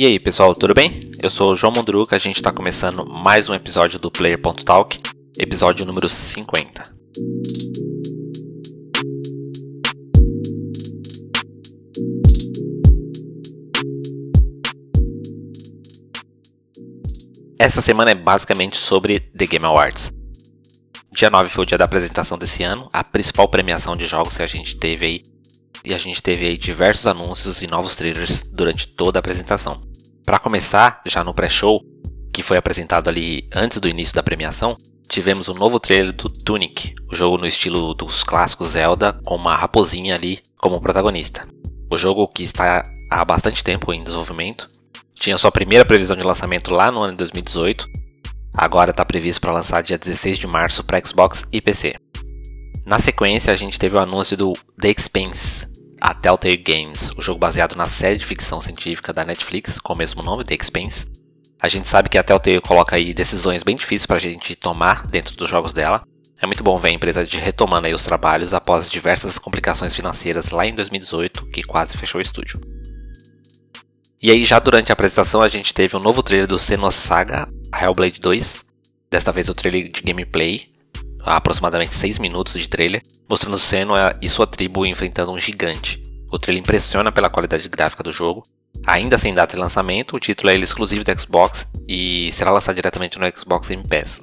E aí pessoal, tudo bem? Eu sou o João Mondruca, a gente está começando mais um episódio do Player.talk, episódio número 50. Essa semana é basicamente sobre The Game Awards. Dia 9 foi o dia da apresentação desse ano, a principal premiação de jogos que a gente teve aí. E a gente teve aí diversos anúncios e novos trailers durante toda a apresentação. Para começar, já no pré-show, que foi apresentado ali antes do início da premiação, tivemos o um novo trailer do Tunic, o jogo no estilo dos clássicos Zelda, com uma raposinha ali como protagonista. O jogo que está há bastante tempo em desenvolvimento, tinha sua primeira previsão de lançamento lá no ano de 2018, agora está previsto para lançar dia 16 de março para Xbox e PC. Na sequência, a gente teve o anúncio do The Expanse, a Telltale Games, o jogo baseado na série de ficção científica da Netflix, com o mesmo nome, The Expanse. A gente sabe que a Telltale coloca aí decisões bem difíceis para a gente tomar dentro dos jogos dela. É muito bom ver a empresa retomando aí os trabalhos após diversas complicações financeiras lá em 2018, que quase fechou o estúdio. E aí, já durante a apresentação, a gente teve um novo trailer do Senua Saga Hellblade 2. Desta vez o trailer de gameplay, aproximadamente 6 minutos de trailer, mostrando Senua e sua tribo enfrentando um gigante. O trailer impressiona pela qualidade gráfica do jogo. Ainda sem data de lançamento, o título é exclusivo do Xbox e será lançado diretamente no Xbox Game Pass.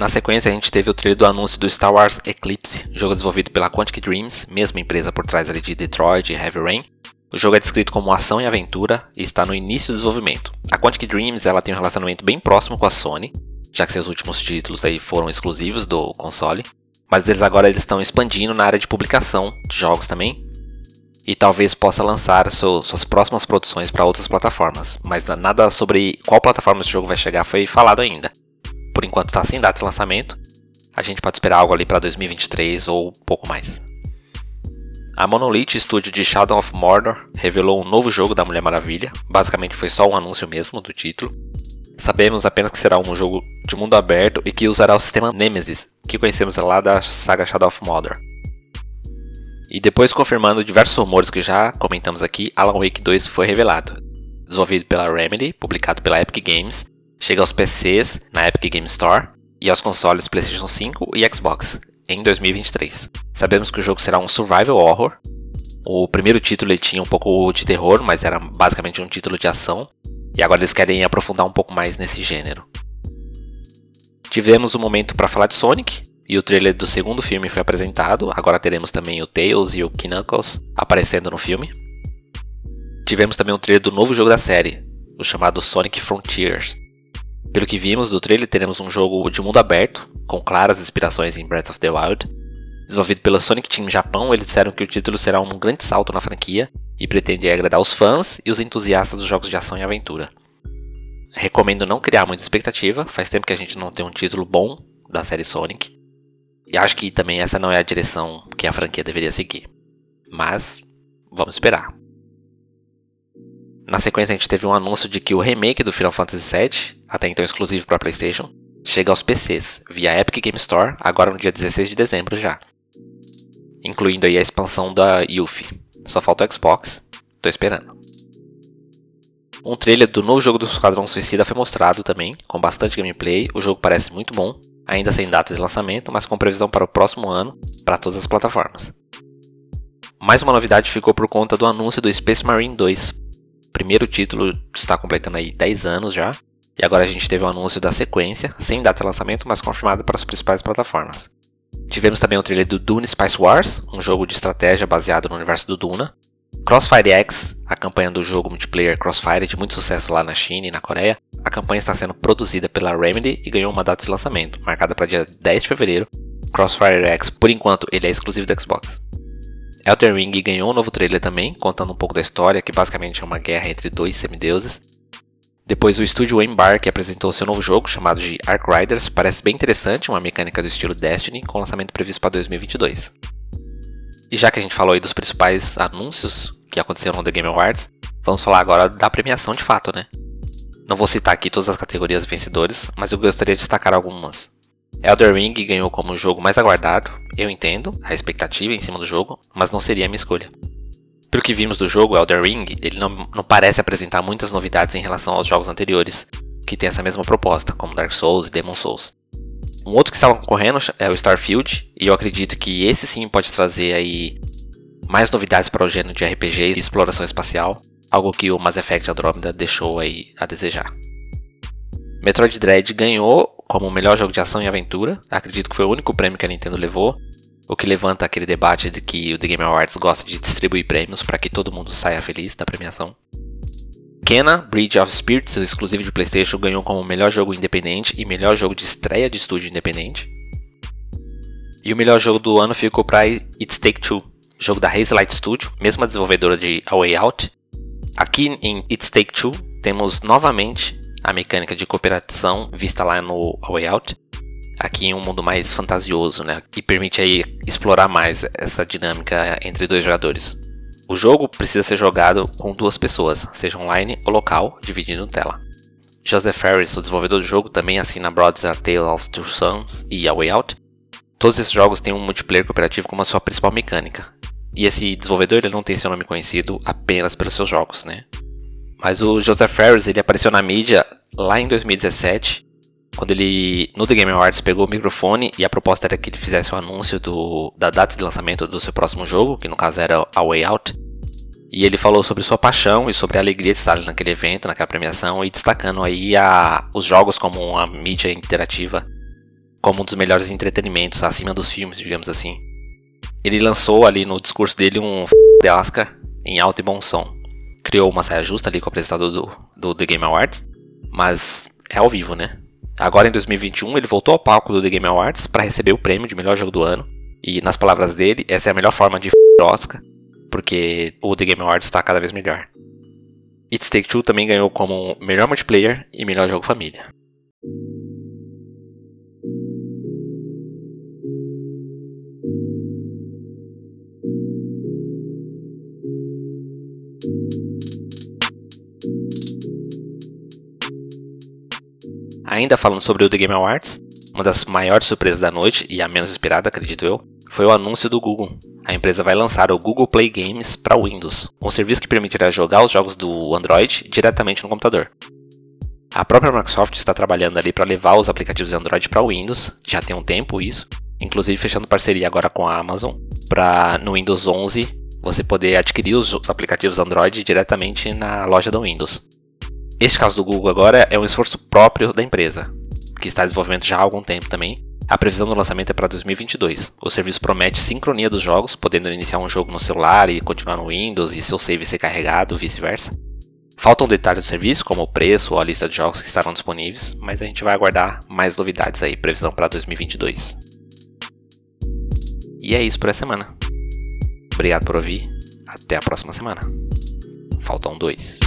Na sequência, a gente teve o trailer do anúncio do Star Wars Eclipse, jogo desenvolvido pela Quantic Dreams, mesma empresa por trás de Detroit e Heavy Rain. O jogo é descrito como ação e aventura e está no início do desenvolvimento. A Quantic Dreams ela tem um relacionamento bem próximo com a Sony, já que seus últimos títulos aí foram exclusivos do console. Mas eles agora eles estão expandindo na área de publicação de jogos também. E talvez possa lançar seu, suas próximas produções para outras plataformas. Mas nada sobre qual plataforma esse jogo vai chegar foi falado ainda. Por enquanto está sem data de lançamento. A gente pode esperar algo ali para 2023 ou pouco mais. A Monolith Studio de Shadow of Mordor revelou um novo jogo da Mulher Maravilha. Basicamente foi só um anúncio mesmo do título. Sabemos apenas que será um jogo de mundo aberto e que usará o sistema Nemesis, que conhecemos lá da saga Shadow of Mordor. E depois confirmando diversos rumores que já comentamos aqui, Alan Wake 2 foi revelado. Desenvolvido pela Remedy, publicado pela Epic Games, chega aos PCs na Epic Games Store e aos consoles PlayStation 5 e Xbox em 2023. Sabemos que o jogo será um survival horror. O primeiro título tinha um pouco de terror, mas era basicamente um título de ação. E agora eles querem aprofundar um pouco mais nesse gênero. Tivemos um momento para falar de Sonic, e o trailer do segundo filme foi apresentado. Agora teremos também o Tails e o Knuckles aparecendo no filme. Tivemos também um trailer do novo jogo da série, o chamado Sonic Frontiers. Pelo que vimos do trailer, teremos um jogo de mundo aberto, com claras inspirações em Breath of the Wild. Desenvolvido pela Sonic Team Japão, eles disseram que o título será um grande salto na franquia e pretende agradar os fãs e os entusiastas dos jogos de ação e aventura. Recomendo não criar muita expectativa, faz tempo que a gente não tem um título bom da série Sonic. E acho que também essa não é a direção que a franquia deveria seguir. Mas vamos esperar. Na sequência, a gente teve um anúncio de que o remake do Final Fantasy VII, até então exclusivo para PlayStation, chega aos PCs via Epic Game Store agora no dia 16 de dezembro já, incluindo aí a expansão da Yuffie. Só falta o Xbox. Tô esperando. Um trailer do novo jogo do Esquadrão Suicida foi mostrado também, com bastante gameplay. O jogo parece muito bom, ainda sem data de lançamento, mas com previsão para o próximo ano para todas as plataformas. Mais uma novidade ficou por conta do anúncio do Space Marine 2. O primeiro título está completando aí 10 anos já, e agora a gente teve o um anúncio da sequência, sem data de lançamento, mas confirmado para as principais plataformas. Tivemos também o trailer do Dune Spice Wars, um jogo de estratégia baseado no universo do Duna. Crossfire X, a campanha do jogo multiplayer Crossfire de muito sucesso lá na China e na Coreia. A campanha está sendo produzida pela Remedy e ganhou uma data de lançamento, marcada para dia 10 de fevereiro. Crossfire X, por enquanto, ele é exclusivo do Xbox. Elden Ring ganhou um novo trailer também, contando um pouco da história, que basicamente é uma guerra entre dois semideuses. Depois o estúdio Embark apresentou seu novo jogo, chamado de Ark Riders, parece bem interessante, uma mecânica do estilo Destiny, com lançamento previsto para 2022. E já que a gente falou aí dos principais anúncios que aconteceram no The Game Awards, vamos falar agora da premiação de fato, né? Não vou citar aqui todas as categorias vencedores, mas eu gostaria de destacar algumas. Elder Ring ganhou como jogo mais aguardado, eu entendo a expectativa em cima do jogo, mas não seria a minha escolha. Pelo que vimos do jogo, Elder Ring, ele não, não parece apresentar muitas novidades em relação aos jogos anteriores, que tem essa mesma proposta, como Dark Souls e Demon Souls. Um outro que estava concorrendo é o Starfield, e eu acredito que esse sim pode trazer aí mais novidades para o gênero de RPG e exploração espacial, algo que o Mass Effect Andromeda deixou aí a desejar. Metroid Dread ganhou como melhor jogo de ação e aventura, acredito que foi o único prêmio que a Nintendo levou, o que levanta aquele debate de que o The Game Awards gosta de distribuir prêmios para que todo mundo saia feliz da premiação. Kena Bridge of Spirits, o exclusivo de PlayStation, ganhou como melhor jogo independente e melhor jogo de estreia de estúdio independente. E o melhor jogo do ano ficou para It's Take Two, jogo da Hazelight Studio, mesma desenvolvedora de A Way Out. Aqui em It's Take Two temos novamente a mecânica de cooperação vista lá no A Way Out. Aqui em um mundo mais fantasioso, né? Que permite aí explorar mais essa dinâmica entre dois jogadores. O jogo precisa ser jogado com duas pessoas, seja online ou local, dividindo tela. Joseph Ferris, o desenvolvedor do jogo, também assina Brothers A Tale of Two Sons e A Way Out. Todos esses jogos têm um multiplayer cooperativo como a sua principal mecânica. E esse desenvolvedor ele não tem seu nome conhecido apenas pelos seus jogos, né? Mas o Joseph Ferris ele apareceu na mídia lá em 2017, quando ele no The Game Awards pegou o microfone e a proposta era que ele fizesse o um anúncio do, da data de lançamento do seu próximo jogo, que no caso era A Way Out. E ele falou sobre sua paixão e sobre a alegria de estar naquele evento, naquela premiação, e destacando aí a, os jogos como uma mídia interativa, como um dos melhores entretenimentos, acima dos filmes, digamos assim. Ele lançou ali no discurso dele um f de Oscar em alto e bom som. Criou uma saia justa ali com o apresentador do, do The Game Awards, mas é ao vivo, né? Agora em 2021 ele voltou ao palco do The Game Awards para receber o prêmio de melhor jogo do ano. E nas palavras dele, essa é a melhor forma de f Oscar porque o The Game Awards está cada vez melhor. It's Take Two também ganhou como melhor multiplayer e melhor jogo família. Ainda falando sobre o The Game Awards, uma das maiores surpresas da noite e a menos esperada, acredito eu, foi o anúncio do Google. A empresa vai lançar o Google Play Games para Windows, um serviço que permitirá jogar os jogos do Android diretamente no computador. A própria Microsoft está trabalhando ali para levar os aplicativos Android para Windows, já tem um tempo isso, inclusive fechando parceria agora com a Amazon, para no Windows 11 você poder adquirir os aplicativos Android diretamente na loja do Windows. Este caso do Google agora é um esforço próprio da empresa, que está em desenvolvimento já há algum tempo também, a previsão do lançamento é para 2022. O serviço promete sincronia dos jogos, podendo iniciar um jogo no celular e continuar no Windows e seu save ser carregado, vice-versa. Faltam detalhes do serviço, como o preço ou a lista de jogos que estarão disponíveis, mas a gente vai aguardar mais novidades aí, previsão para 2022. E é isso por essa semana. Obrigado por ouvir. Até a próxima semana. Faltam dois.